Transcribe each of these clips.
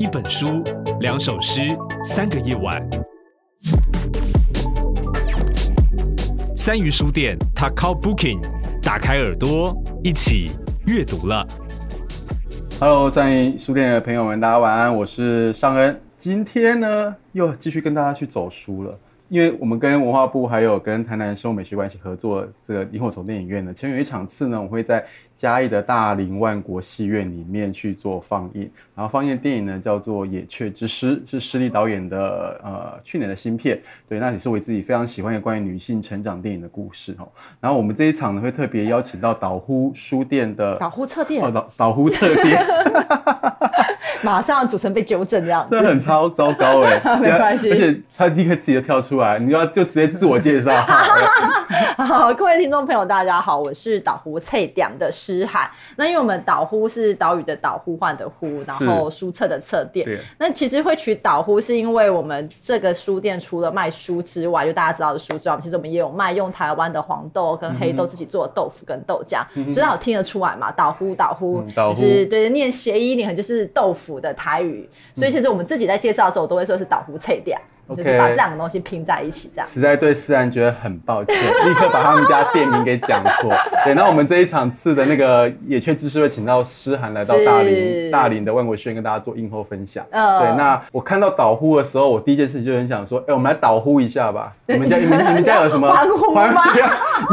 一本书，两首诗，三个夜晚。三鱼书店 t a k a Booking，打开耳朵，一起阅读了。Hello，三鱼书店的朋友们，大家晚安，我是尚恩。今天呢，又继续跟大家去走书了。因为我们跟文化部还有跟台南生物美学馆一起合作，这个萤火虫电影院呢，其中有一场次呢，我会在嘉义的大林万国戏院里面去做放映。然后放映的电影呢叫做《野雀之诗》，是施力导演的呃去年的新片。对，那也是我自己非常喜欢的关于女性成长电影的故事哦。然后我们这一场呢会特别邀请到岛呼书店的岛呼册店哦，岛岛呼册店。马上主持人被纠正这样子，真的很超糟糕 哎，没关系，而且他立刻自己就跳出来，你要就直接自我介绍。好，各位听众朋友，大家好，我是岛呼册店的诗涵。那因为我们岛呼是岛屿的岛，呼唤的呼，然后书册的册店。那其实会取岛呼，是因为我们这个书店除了卖书之外，就大家知道的书之外，其实我们也有卖用台湾的黄豆跟黑豆自己做的豆腐跟豆浆，嗯、所以好听得出来嘛，岛呼岛呼，就是对念谐音，你很就是豆腐。的台语，所以其实我们自己在介绍的时候，我都会说是岛呼册店。Okay, 就是把这两个东西拼在一起，这样实在对诗涵觉得很抱歉，立刻把他们家店名给讲错。对，那我们这一场次的那个野雀知识会请到诗涵来到大林大林的万国轩跟大家做映后分享。嗯，对。那我看到岛呼的时候，我第一件事情就很想说，哎、欸，我们来岛呼一下吧。你们家你们你们家有什么团呼吗？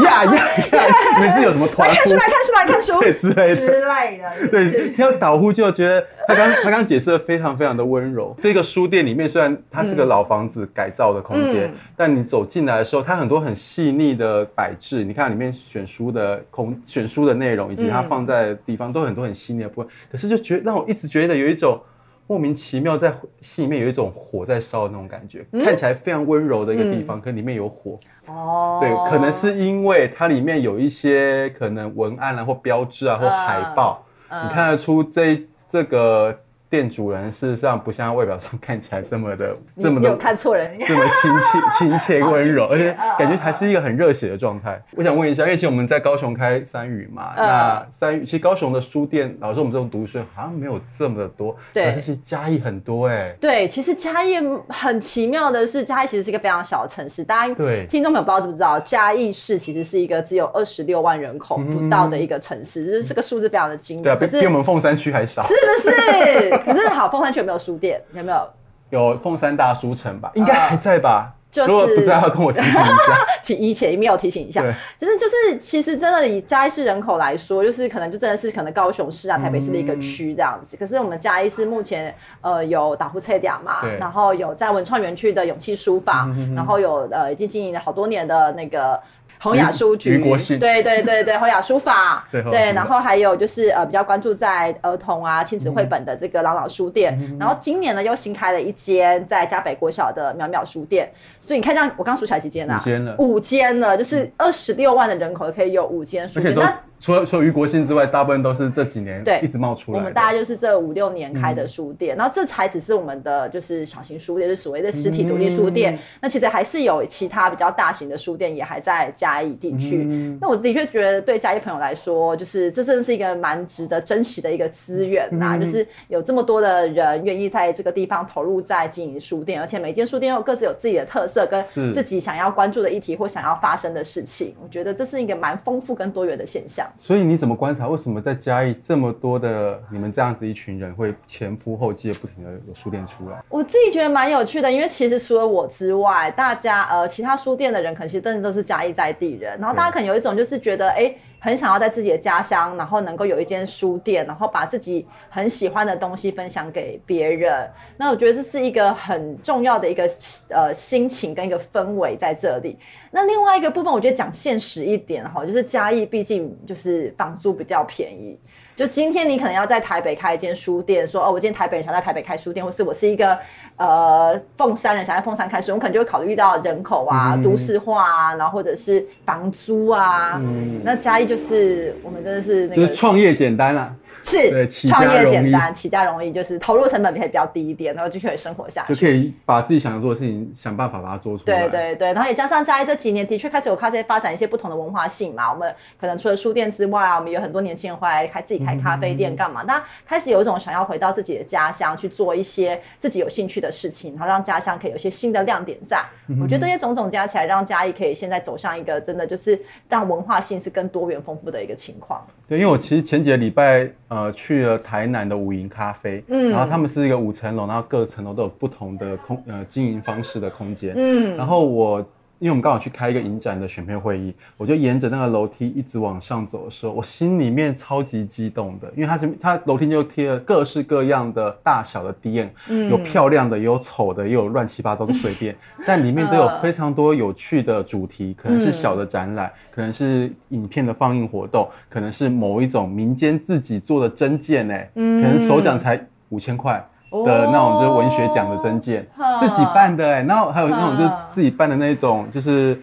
呀呀呀！你们自己有什么团？来看书，来看书，来看书，对之类的。之类的。对，听到岛呼就觉得他刚他刚解释的非常非常的温柔。这个书店里面虽然它是个老房子。改造的空间，嗯、但你走进来的时候，它很多很细腻的摆置。你看里面选书的空、选书的内容，以及它放在的地方，都很多很细腻的部分。可是就觉让我一直觉得有一种莫名其妙，在心里面有一种火在烧的那种感觉。嗯、看起来非常温柔的一个地方，嗯、可里面有火。哦，对，可能是因为它里面有一些可能文案啊，或标志啊，或海报，嗯、你看得出这这个。店主人事实上不像外表上 看起来这么的这么的，有看错人，这么亲切、亲切、温柔，而且感觉还是一个很热血的状态。我想问一下，因为其实我们在高雄开三语嘛，那三语其实高雄的书店，老实说我们这种读书好像没有这么的多，对，可是其实嘉义很多哎。对，其实嘉义很奇妙的是，嘉义其实是一个非常小的城市。大家对听众朋友不知道知不知道，嘉义市其实是一个只有二十六万人口不到的一个城市，就是这个数字非常的惊人，对，比比我们凤山区还少，是不是？可是好，凤山区有没有书店？有没有？有凤山大书城吧？应该还在吧？就是、如果不在，要跟我提醒一下，请以前没有提醒一下。对，其实就是其实真的以嘉义市人口来说，就是可能就真的是可能高雄市啊、台北市的一个区这样子。嗯、可是我们嘉义市目前呃有打呼册店嘛，然后有在文创园区的勇气书房，嗯、哼哼然后有呃已经经营了好多年的那个。洪雅书局，对对对对，洪雅书法，对，对，然后还有就是呃比较关注在儿童啊亲子绘本的这个朗朗书店，嗯、然后今年呢又新开了一间在嘉北国小的淼淼书店，所以你看这样，我刚数起来几间啊？五间了，五间了，就是二十六万的人口可以有五间书店，那。除了除了于国兴之外，大部分都是这几年对一直冒出来。我们大概就是这五六年开的书店，嗯、然后这才只是我们的就是小型书店，就是所谓的实体独立书店。嗯、那其实还是有其他比较大型的书店也还在嘉义地区。嗯、那我的确觉得对嘉义朋友来说，就是这真的是一个蛮值得珍惜的一个资源呐，嗯、就是有这么多的人愿意在这个地方投入在经营书店，而且每间书店又各自有自己的特色跟自己想要关注的议题或想要发生的事情。我觉得这是一个蛮丰富跟多元的现象。所以你怎么观察？为什么在嘉义这么多的你们这样子一群人会前仆后继的不停的有书店出来？我自己觉得蛮有趣的，因为其实除了我之外，大家呃其他书店的人可能其实真的都是嘉义在地人，然后大家可能有一种就是觉得哎。欸很想要在自己的家乡，然后能够有一间书店，然后把自己很喜欢的东西分享给别人。那我觉得这是一个很重要的一个呃心情跟一个氛围在这里。那另外一个部分，我觉得讲现实一点哈，就是嘉义毕竟就是房租比较便宜。就今天你可能要在台北开一间书店，说哦，我今天台北人想在台北开书店，或是我是一个呃凤山人想在凤山开书，我可能就会考虑到人口啊、嗯、都市化啊，然后或者是房租啊。嗯、那嘉义就是我们真的是那个就是创业简单了、啊。是创业简单，起家容易，就是投入成本可以比较低一点，然后就可以生活下去，就可以把自己想要做的事情想办法把它做出来。对对对，然后也加上嘉义这几年的确开始有开始发展一些不同的文化性嘛。我们可能除了书店之外啊，我们有很多年轻人会来开自己开咖啡店干嘛？那、嗯、开始有一种想要回到自己的家乡去做一些自己有兴趣的事情，然后让家乡可以有一些新的亮点在。嗯、我觉得这些种种加起来，让嘉义可以现在走向一个真的就是让文化性是更多元丰富的一个情况。对，因为我其实前几个礼拜呃去了台南的五营咖啡，嗯，然后他们是一个五层楼，然后各层楼都有不同的空呃经营方式的空间，嗯，然后我。因为我们刚好去开一个影展的选片会议，我就沿着那个楼梯一直往上走的时候，我心里面超级激动的，因为它是它楼梯就贴了各式各样的大小的 DM，嗯，有漂亮的，也有丑的，也有乱七八糟的随便，但里面都有非常多有趣的主题，可能是小的展览，可能是影片的放映活动，可能是某一种民间自己做的真件，哎，可能首奖才五千块。的那种就是文学奖的证件，哦，自己办的哎，欸，然后还有那种就是自己办的那种就是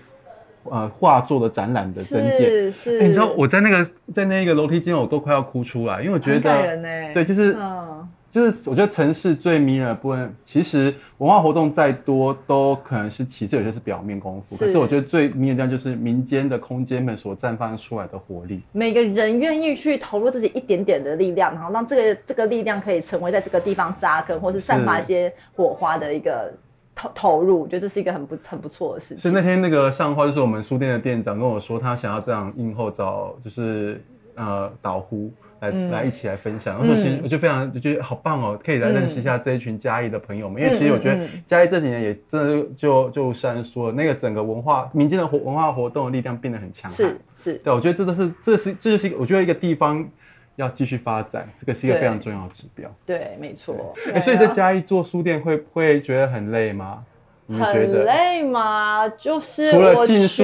呃画作的展览的证件，是是，欸，你知道我在那个在那个楼梯间我都快要哭出来，因为我觉得，欸，对，就是。嗯就是我觉得城市最迷人的部分，其实文化活动再多都可能是其次，有些是表面功夫。是。可是我觉得最迷人的地方就是民间的空间们所绽放出来的活力。每个人愿意去投入自己一点点的力量，然后让这个这个力量可以成为在这个地方扎根，或是散发一些火花的一个投投入。我觉得这是一个很不很不错的事情。是那天那个上花就是我们书店的店长跟我说，他想要这样应后找就是呃导呼。来来一起来分享，然后其实我就非常就觉得好棒哦，可以来认识一下这一群嘉义的朋友们，因为其实我觉得嘉义这几年也真的就就像说了，那个整个文化民间的活文化活动的力量变得很强，是是，对，我觉得这都是这是这就是我觉得一个地方要继续发展，这个是一个非常重要的指标。对，没错。哎，所以在嘉义做书店会会觉得很累吗？很累吗？就是除了进书、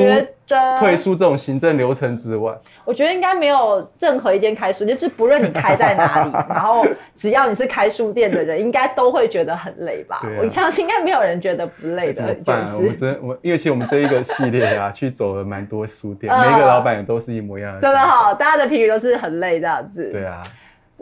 退书这种行政流程之外，我觉得应该没有任何一间开书店，就是不论你开在哪里，然后只要你是开书店的人，应该都会觉得很累吧？啊、我相信应该没有人觉得不累的。怎么办？我们真我因为其实我们这一个系列啊，去走了蛮多书店，每一个老板也都是一模一样的。真的好，大家的评语都是很累这样子。对啊。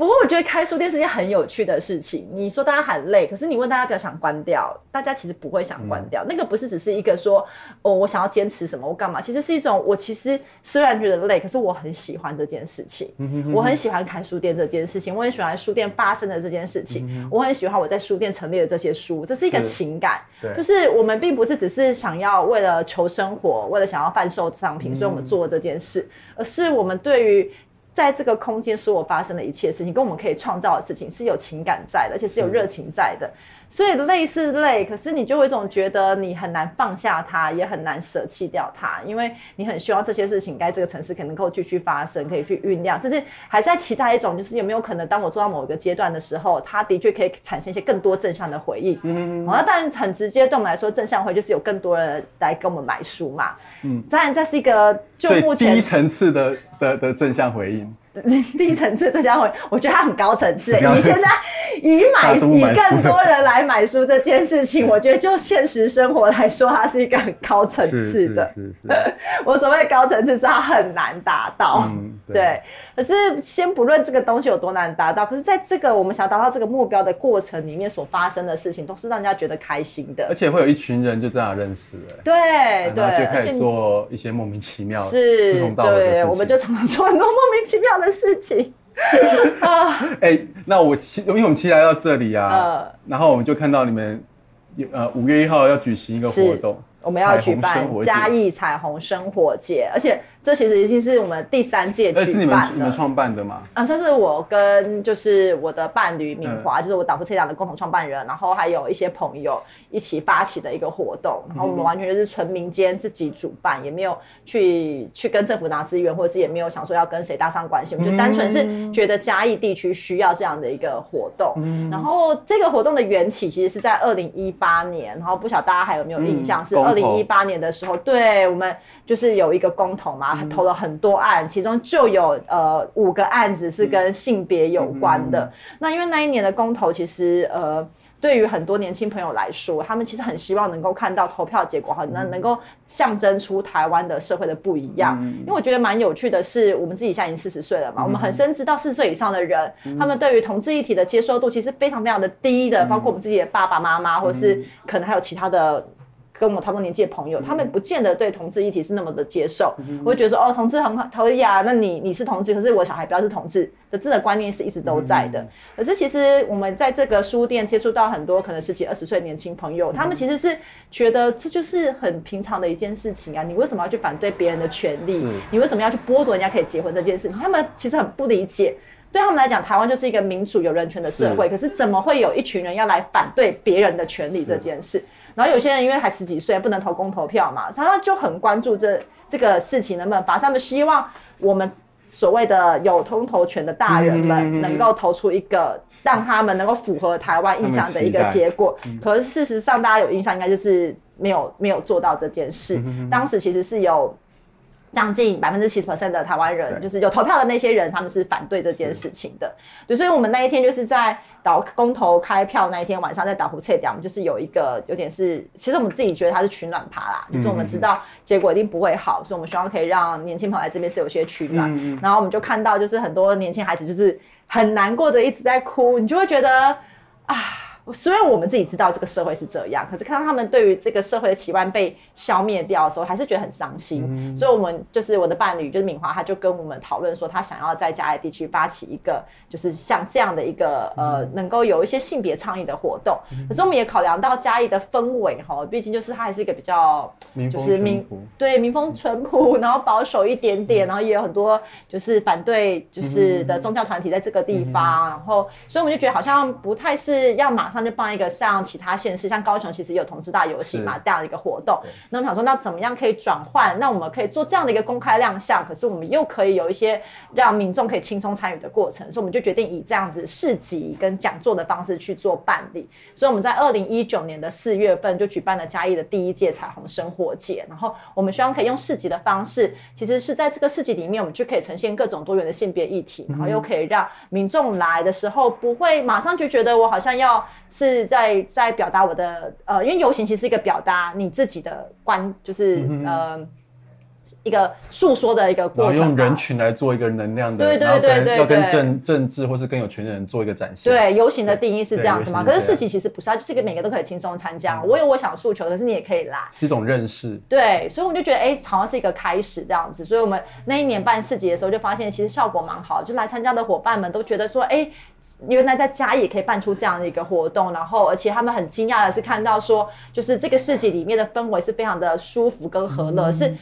不过我觉得开书店是件很有趣的事情。你说大家很累，可是你问大家比较想关掉，大家其实不会想关掉。嗯、那个不是只是一个说哦，我想要坚持什么，我干嘛？其实是一种我其实虽然觉得累，可是我很喜欢这件事情。嗯、哼哼我很喜欢开书店这件事情，我很喜欢书店发生的这件事情。嗯、我很喜欢我在书店陈列的这些书，这是一个情感。对，就是我们并不是只是想要为了求生活，为了想要贩售商品，所以我们做这件事，嗯、而是我们对于。在这个空间所有发生的一切事情，跟我们可以创造的事情是有情感在的，而且是有热情在的。所以累是累，可是你就会总觉得你很难放下它，也很难舍弃掉它，因为你很希望这些事情在这个城市可能够继续发生，可以去酝酿，甚至还在期待一种，就是有没有可能，当我做到某一个阶段的时候，它的确可以产生一些更多正向的回忆。嗯嗯。那当然很直接，对我们来说，正向回就是有更多人来跟我们买书嘛。嗯。当然，这是一个就目前第一层次的的的正向回应。第一层次这家会，我觉得它很高层次。你现在以买以更多人来买书这件事情，我觉得就现实生活来说，它是一个很高层次的。我所谓高层次是它很难达到。嗯，对。可是先不论这个东西有多难达到，可是在这个我们想要达到这个目标的过程里面所发生的事情，都是让人家觉得开心的。而且会有一群人就这样认识了。对对。就开始做一些莫名其妙、志同道合的事情。对，我们就常常做很多莫名其妙的事情 啊！哎、欸，那我期，因为我们期来到这里啊，呃、然后我们就看到你们，呃，五月一号要举行一个活动，我们要举办嘉义彩虹生活节，而且。这其实已经是我们第三届举办的。是你们你们创办的吗？啊，算是我跟就是我的伴侣敏华，嗯、就是我导夫车长的共同创办人，然后还有一些朋友一起发起的一个活动。然后我们完全就是纯民间自己主办，嗯、也没有去去跟政府拿资源，或者是也没有想说要跟谁搭上关系。我们就单纯是觉得嘉义地区需要这样的一个活动。嗯、然后这个活动的缘起其实是在二零一八年，然后不晓得大家还有没有印象？嗯、是二零一八年的时候，对我们就是有一个公投嘛。查，投了很多案，其中就有呃五个案子是跟性别有关的。那因为那一年的公投，其实呃。对于很多年轻朋友来说，他们其实很希望能够看到投票结果，能能够象征出台湾的社会的不一样。嗯、因为我觉得蛮有趣的是，我们自己现在已经四十岁了嘛，嗯、我们很深知到四十岁以上的人，嗯、他们对于同志议题的接受度其实非常非常的低的，嗯、包括我们自己的爸爸妈妈，或者是可能还有其他的。跟我们差不多年纪的朋友，他们不见得对同志议题是那么的接受，嗯、我会觉得说哦，同志很好，可以啊，那你你是同志，可是我小孩不要是同志的这个观念是一直都在的。嗯、可是其实我们在这个书店接触到很多可能十几二十岁年轻朋友，嗯、他们其实是觉得这就是很平常的一件事情啊，你为什么要去反对别人的权利？你为什么要去剥夺人家可以结婚这件事情？他们其实很不理解，对他们来讲，台湾就是一个民主有人权的社会，是可是怎么会有一群人要来反对别人的权利这件事？然后有些人因为才十几岁，不能投公投票嘛，他就很关注这这个事情能不能发生。他们希望我们所谓的有通投权的大人们能够投出一个让他们能够符合台湾印象的一个结果。可是事实上，大家有印象应该就是没有没有做到这件事。当时其实是有。将近百分之七十 percent 的台湾人，就是有投票的那些人，他们是反对这件事情的。对，所以我们那一天就是在岛公投开票那一天晚上，在岛湖测点，我们就是有一个有点是，其实我们自己觉得它是取暖趴啦，就是我们知道结果一定不会好，所以我们希望可以让年轻朋友来这边是有些取暖。然后我们就看到，就是很多年轻孩子就是很难过的一直在哭，你就会觉得啊。虽然我们自己知道这个社会是这样，可是看到他们对于这个社会的期望被消灭掉的时候，还是觉得很伤心。嗯、所以，我们就是我的伴侣，就是敏华，他就跟我们讨论说，他想要在嘉义地区发起一个，就是像这样的一个呃，能够有一些性别倡议的活动。嗯、可是，我们也考量到嘉义的氛围哈，毕竟就是它还是一个比较就是民对民风淳朴，然后保守一点点，嗯、然后也有很多就是反对就是的宗教团体在这个地方，嗯、然后所以我们就觉得好像不太是要马。上就办一个像其他县市，像高雄其实有同志大游行嘛，是这样的一个活动。那我们想说，那怎么样可以转换？那我们可以做这样的一个公开亮相，可是我们又可以有一些让民众可以轻松参与的过程，所以我们就决定以这样子市集跟讲座的方式去做办理。所以我们在二零一九年的四月份就举办了嘉义的第一届彩虹生活节，然后我们希望可以用市集的方式，其实是在这个市集里面，我们就可以呈现各种多元的性别议题，然后又可以让民众来的时候不会马上就觉得我好像要。是在在表达我的呃，因为游行其实是一个表达你自己的观，就是、呃。一个诉说的一个过程，用人群来做一个能量的，对对对对，要跟政政治或是更有权的人做一个展现。对，游行的定义是这样子嘛？可是市集其实不是，它就是一个每个都可以轻松参加。我有我想诉求，可是你也可以来，是一种认识。对，所以我们就觉得，哎，好像是一个开始这样子。所以我们那一年办市集的时候，就发现其实效果蛮好，就来参加的伙伴们都觉得说，哎，原来在家也可以办出这样的一个活动，然后而且他们很惊讶的是看到说，就是这个市集里面的氛围是非常的舒服跟和乐，是。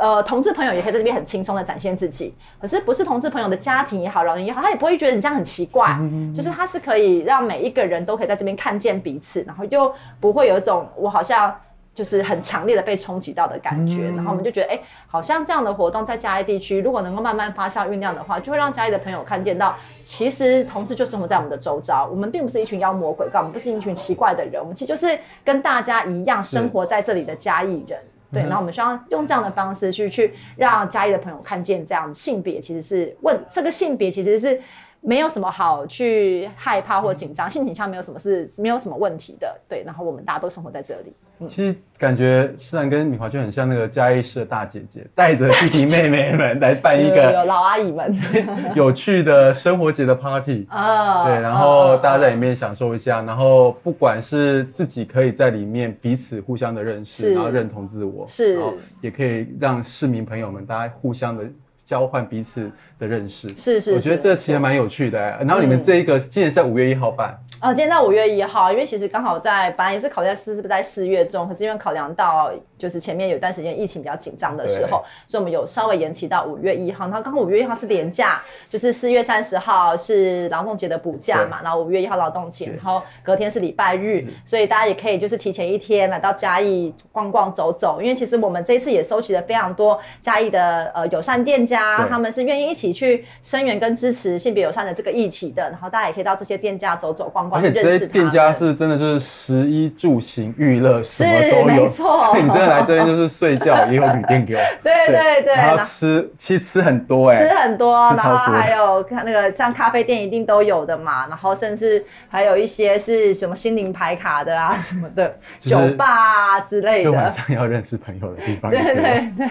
呃，同志朋友也可以在这边很轻松的展现自己，可是不是同志朋友的家庭也好，老人也好，他也不会觉得你这样很奇怪，嗯、就是他是可以让每一个人都可以在这边看见彼此，然后又不会有一种我好像就是很强烈的被冲击到的感觉，嗯、然后我们就觉得，哎、欸，好像这样的活动在嘉义地区，如果能够慢慢发酵酝酿的话，就会让嘉义的朋友看见到，其实同志就生活在我们的周遭，我们并不是一群妖魔鬼怪，我们不是一群奇怪的人，我们其实就是跟大家一样生活在这里的嘉义人。对，然后我们希望用这样的方式去去让嘉义的朋友看见，这样性别其实是问这个性别其实是没有什么好去害怕或紧张，性倾向没有什么是没有什么问题的。对，然后我们大家都生活在这里。嗯其实感觉诗兰跟敏华就很像那个嘉义市的大姐姐，带着弟弟妹妹们来办一个 有老阿姨们 有趣的生活节的 party 啊，对，然后大家在里面享受一下，然后不管是自己可以在里面彼此互相的认识，然后认同自我，是，然后也可以让市民朋友们大家互相的。交换彼此的认识，是是，我觉得这其实蛮有趣的。然后你们这一个今年是在五月一号办，哦、嗯，今天在五月一号，因为其实刚好在本来也是考虑在四是不是在四月中，可是因为考量到就是前面有段时间疫情比较紧张的时候，所以我们有稍微延期到五月一号。然后刚好五月一号是年假，就是四月三十号是劳动节的补假嘛，然后五月一号劳动节，然后隔天是礼拜日，所以大家也可以就是提前一天来到嘉义逛逛走走，因为其实我们这一次也收集了非常多嘉义的呃友善店家。家，他们是愿意一起去声援跟支持性别友善的这个议题的。然后大家也可以到这些店家走走逛逛，而且这些店家是真的就是食衣住行娱乐什么都有，没错。所以你真的来这边就是睡觉也有旅店给我，对对对。然后吃其实吃很多哎，吃很多，然后还有看那个像咖啡店一定都有的嘛，然后甚至还有一些是什么心灵牌卡的啊什么的酒吧啊之类的，就晚上要认识朋友的地方。对对对。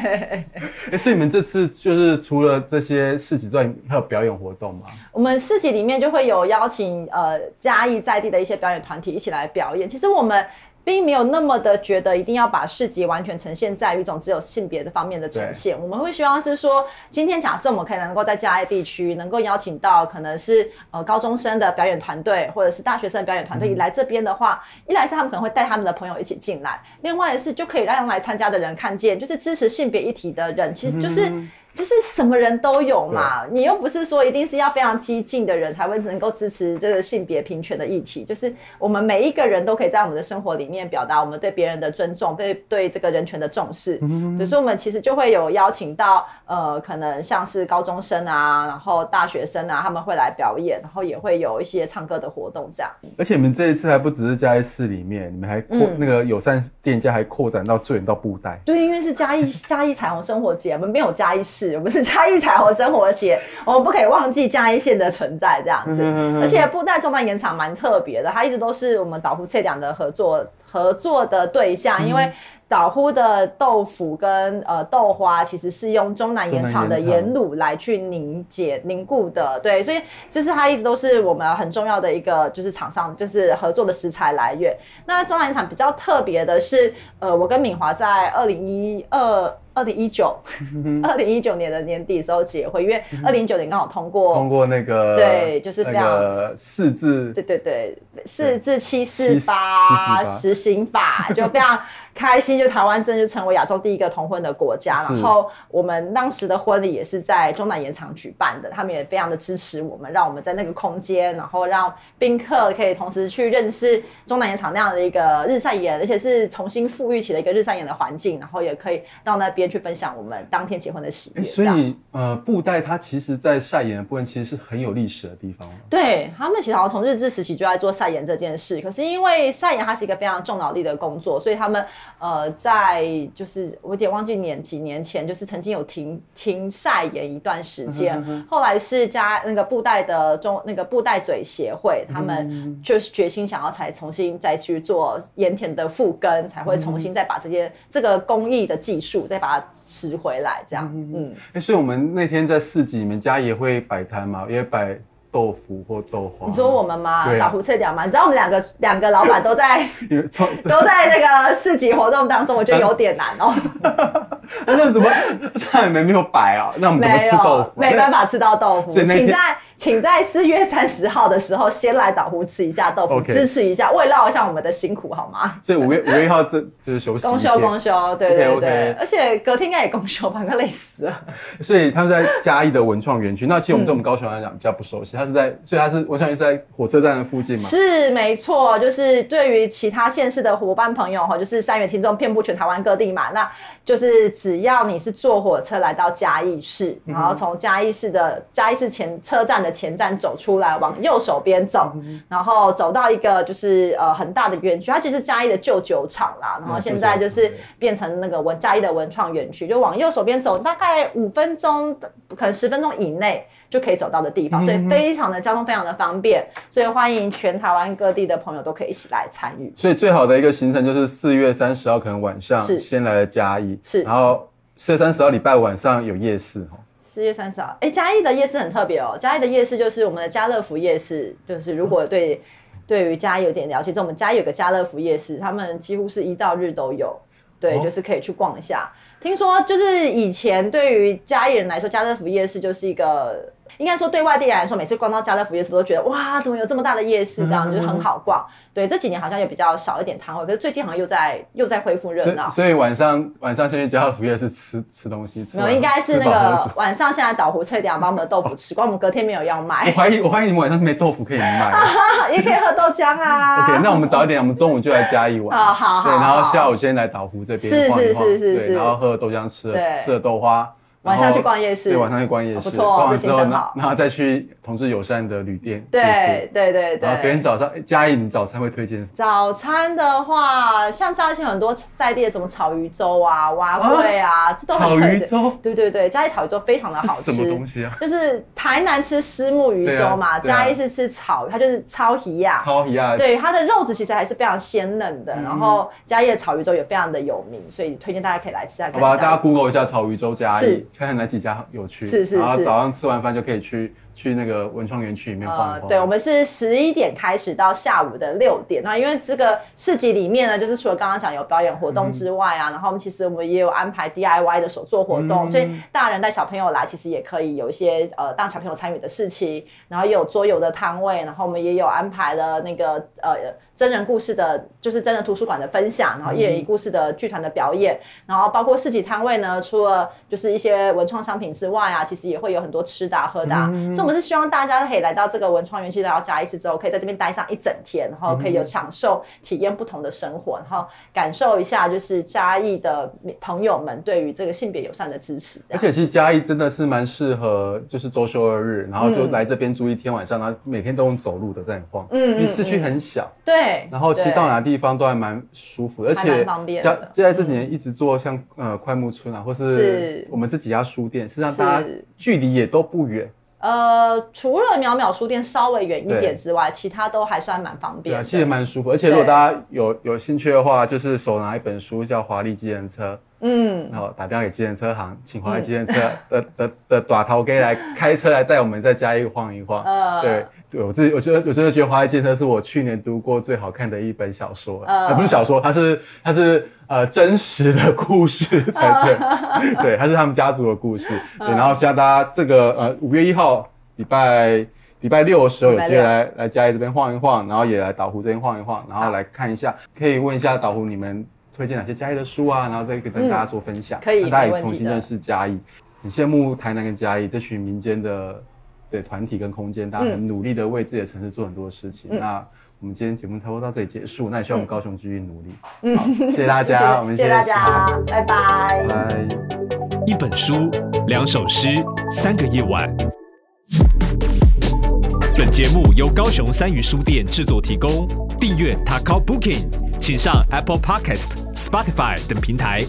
哎，所以你们这次就是除了这些市集之外，还有表演活动吗？我们市集里面就会有邀请呃嘉义在地的一些表演团体一起来表演。其实我们。并没有那么的觉得一定要把市集完全呈现在一种只有性别的方面的呈现。我们会希望是说，今天假设我们可以能够在嘉义地区能够邀请到可能是呃高中生的表演团队，或者是大学生的表演团队来这边的话，一来是他们可能会带他们的朋友一起进来，另外是就可以让来参加的人看见，就是支持性别议题的人，其实就是。就是什么人都有嘛，你又不是说一定是要非常激进的人才会能够支持这个性别平权的议题。就是我们每一个人都可以在我们的生活里面表达我们对别人的尊重，对对这个人权的重视。嗯，所以，我们其实就会有邀请到呃，可能像是高中生啊，然后大学生啊，他们会来表演，然后也会有一些唱歌的活动这样。而且你们这一次还不只是嘉义市里面，你们还扩、嗯、那个友善店家还扩展到最远到布袋。对，因为是嘉义嘉义彩虹生活节，我们没有嘉义市。我们是嘉义彩虹生活节，我们不可以忘记嘉义县的存在，这样子。而且布袋中南盐场蛮特别的，它一直都是我们岛呼册店的合作合作的对象，因为。岛呼的豆腐跟呃豆花其实是用中南盐场的盐卤来去凝结凝固的，对，所以这是它一直都是我们很重要的一个就是厂商就是合作的食材来源。那中南盐场比较特别的是，呃，我跟敏华在二零一二。二零一九，二零一九年的年底的时候结婚，因为二零一九年刚好通过通过那个对，就是非常四字，对对对，四字七四八。实行法，就非常开心，就台湾真的就成为亚洲第一个同婚的国家。然后我们当时的婚礼也是在中南盐场举办的，他们也非常的支持我们，让我们在那个空间，然后让宾客可以同时去认识中南盐场那样的一个日晒盐，而且是重新富裕起了一个日晒盐的环境，然后也可以到那边。去分享我们当天结婚的喜悦。所以，呃，布袋它其实，在晒盐的部分，其实是很有历史的地方。对，他们其实好像从日治时期就在做晒盐这件事。可是因为晒盐它是一个非常重脑力的工作，所以他们呃，在就是我有点忘记年几年前，就是曾经有停停晒盐一段时间。嗯。后来是加那个布袋的中那个布袋嘴协会，他们就是决心想要才重新再去做盐田的复耕，才会重新再把这些这个工艺的技术再把它。拾回来这样，嗯，哎、欸，所以我们那天在市集你们，家也会摆摊嘛，也摆豆腐或豆花。你说我们吗？岛呼册店吗？你知道我们两个两个老板都在 都在那个市集活动当中，我觉得有点难哦。那怎么菜没没有摆啊？那我们怎么吃豆腐？没办法吃到豆腐，请在。请在四月三十号的时候先来岛湖吃一下豆腐.支持一下，慰劳一下我们的辛苦，好吗？所以五月五月一号这就是休息，公休公休，对对对，okay, okay. 而且隔天应该也公休吧，快累死了。所以他是在嘉义的文创园区，那其实我们对我们高雄来讲比较不熟悉，他是在，所以他是我想是在火车站的附近嘛？是没错，就是对于其他县市的伙伴朋友哈，就是三元听众遍布全台湾各地嘛，那就是只要你是坐火车来到嘉义市，然后从嘉义市的嘉义市前车站的。前站走出来，往右手边走，然后走到一个就是呃很大的园区，它其实是嘉义的旧酒厂啦，然后现在就是变成那个文嘉义的文创园区，就往右手边走，大概五分钟，可能十分钟以内就可以走到的地方，所以非常的交通非常的方便，所以欢迎全台湾各地的朋友都可以一起来参与。所以最好的一个行程就是四月三十号可能晚上先来了嘉义，是，然后四月三十号礼拜五晚上有夜市四月三十号，哎，嘉义的夜市很特别哦。嘉义的夜市就是我们的家乐福夜市，就是如果对对于嘉义有点了解，就我们嘉义有个家乐福夜市，他们几乎是一到日都有，对，就是可以去逛一下。听说就是以前对于嘉义人来说，家乐福夜市就是一个。应该说，对外地人来说，每次逛到家乐福夜市都觉得哇，怎么有这么大的夜市？这样就是很好逛。对，这几年好像也比较少一点摊位，可是最近好像又在又在恢复热闹。所以晚上晚上先去家乐福夜市吃吃东西。没有，应该是那个晚上现在岛呼册店把我们的豆腐吃光，我们隔天没有要卖。我怀疑我怀疑你们晚上没豆腐可以卖。也可以喝豆浆啊。OK，那我们早一点，我们中午就来加一碗。好好好。对，然后下午先来岛湖这边。是是是是然后喝了豆浆，吃了吃了豆花。晚上去逛夜市，对，晚上去逛夜市，不错，逛完之后，然后再去同志友善的旅店，对对对对。然后隔天早上，嘉义，你早餐会推荐？早餐的话，像嘉义很多在地的什么草鱼粥啊、蛙粿啊，这都很草鱼粥。对对对，嘉义草鱼粥非常的好吃。什么东西啊？就是台南吃虱目鱼粥嘛，嘉义是吃草鱼，它就是草鱼呀，草鱼呀。对，它的肉质其实还是非常鲜嫩的。然后嘉义的草鱼粥也非常的有名，所以推荐大家可以来吃下。好吧，大家 Google 一下草鱼粥嘉义。看看看哪几家有趣，是是是，然后早上吃完饭就可以去去那个文创园区里面逛一逛。对，我们是十一点开始到下午的六点。那因为这个市集里面呢，就是除了刚刚讲有表演活动之外啊，然后我们其实我们也有安排 DIY 的手作活动，所以大人带小朋友来，其实也可以有一些呃让小朋友参与的事情。然后也有桌游的摊位，然后我们也有安排了那个呃。真人故事的，就是真人图书馆的分享，然后一人一故事的剧团的表演，嗯、然后包括市集摊位呢，除了就是一些文创商品之外啊，其实也会有很多吃的、啊、喝的、啊，们是希望大家可以来到这个文创园区，来到嘉义市之后，可以在这边待上一整天，然后可以有享受、体验不同的生活，然后感受一下就是嘉义的朋友们对于这个性别友善的支持。而且其实嘉义真的是蛮适合，就是周休二日，然后就来这边住一天晚上，然后每天都用走路的在晃，嗯，因为市区很小，对。然后其实到哪地方都还蛮舒服，而且嘉就在这几年一直做像呃快木村啊，或是我们这几家书店，实际上大家距离也都不远。呃，除了淼淼书店稍微远一点之外，其他都还算蛮方便。对，其实蛮舒服。而且如果大家有有兴趣的话，就是手拿一本书叫《华丽机人车》，嗯，然后打电话给计程车行，请华为计程车的的的大头哥来开车来带我们在嘉义晃一晃。对。对，我自己，我觉得我真的觉得《华为计程车》是我去年读过最好看的一本小说，呃，呃不是小说，它是它是呃真实的故事才对，呃、对，它是他们家族的故事。对，然后希望大家这个呃五月一号礼拜礼拜六的时候有机会来来嘉义这边晃一晃，然后也来岛湖这边晃一晃，然后来看一下，可以问一下岛湖你们推荐哪些嘉义的书啊，然后再跟大家做分享，嗯、可以让大家也重新认识嘉义。很羡慕台南跟嘉义这群民间的。对团体跟空间，大家很努力的为自己的城市做很多事情。嗯、那我们今天节目差不多到这里结束，那也希望我们高雄继续努力。嗯，好，谢谢大家，我们谢谢大家，拜拜。拜。一本书，两首诗，三个夜晚。本节目由高雄三余书店制作提供。订阅 Takao Booking，请上 Apple Podcast、Spotify 等平台。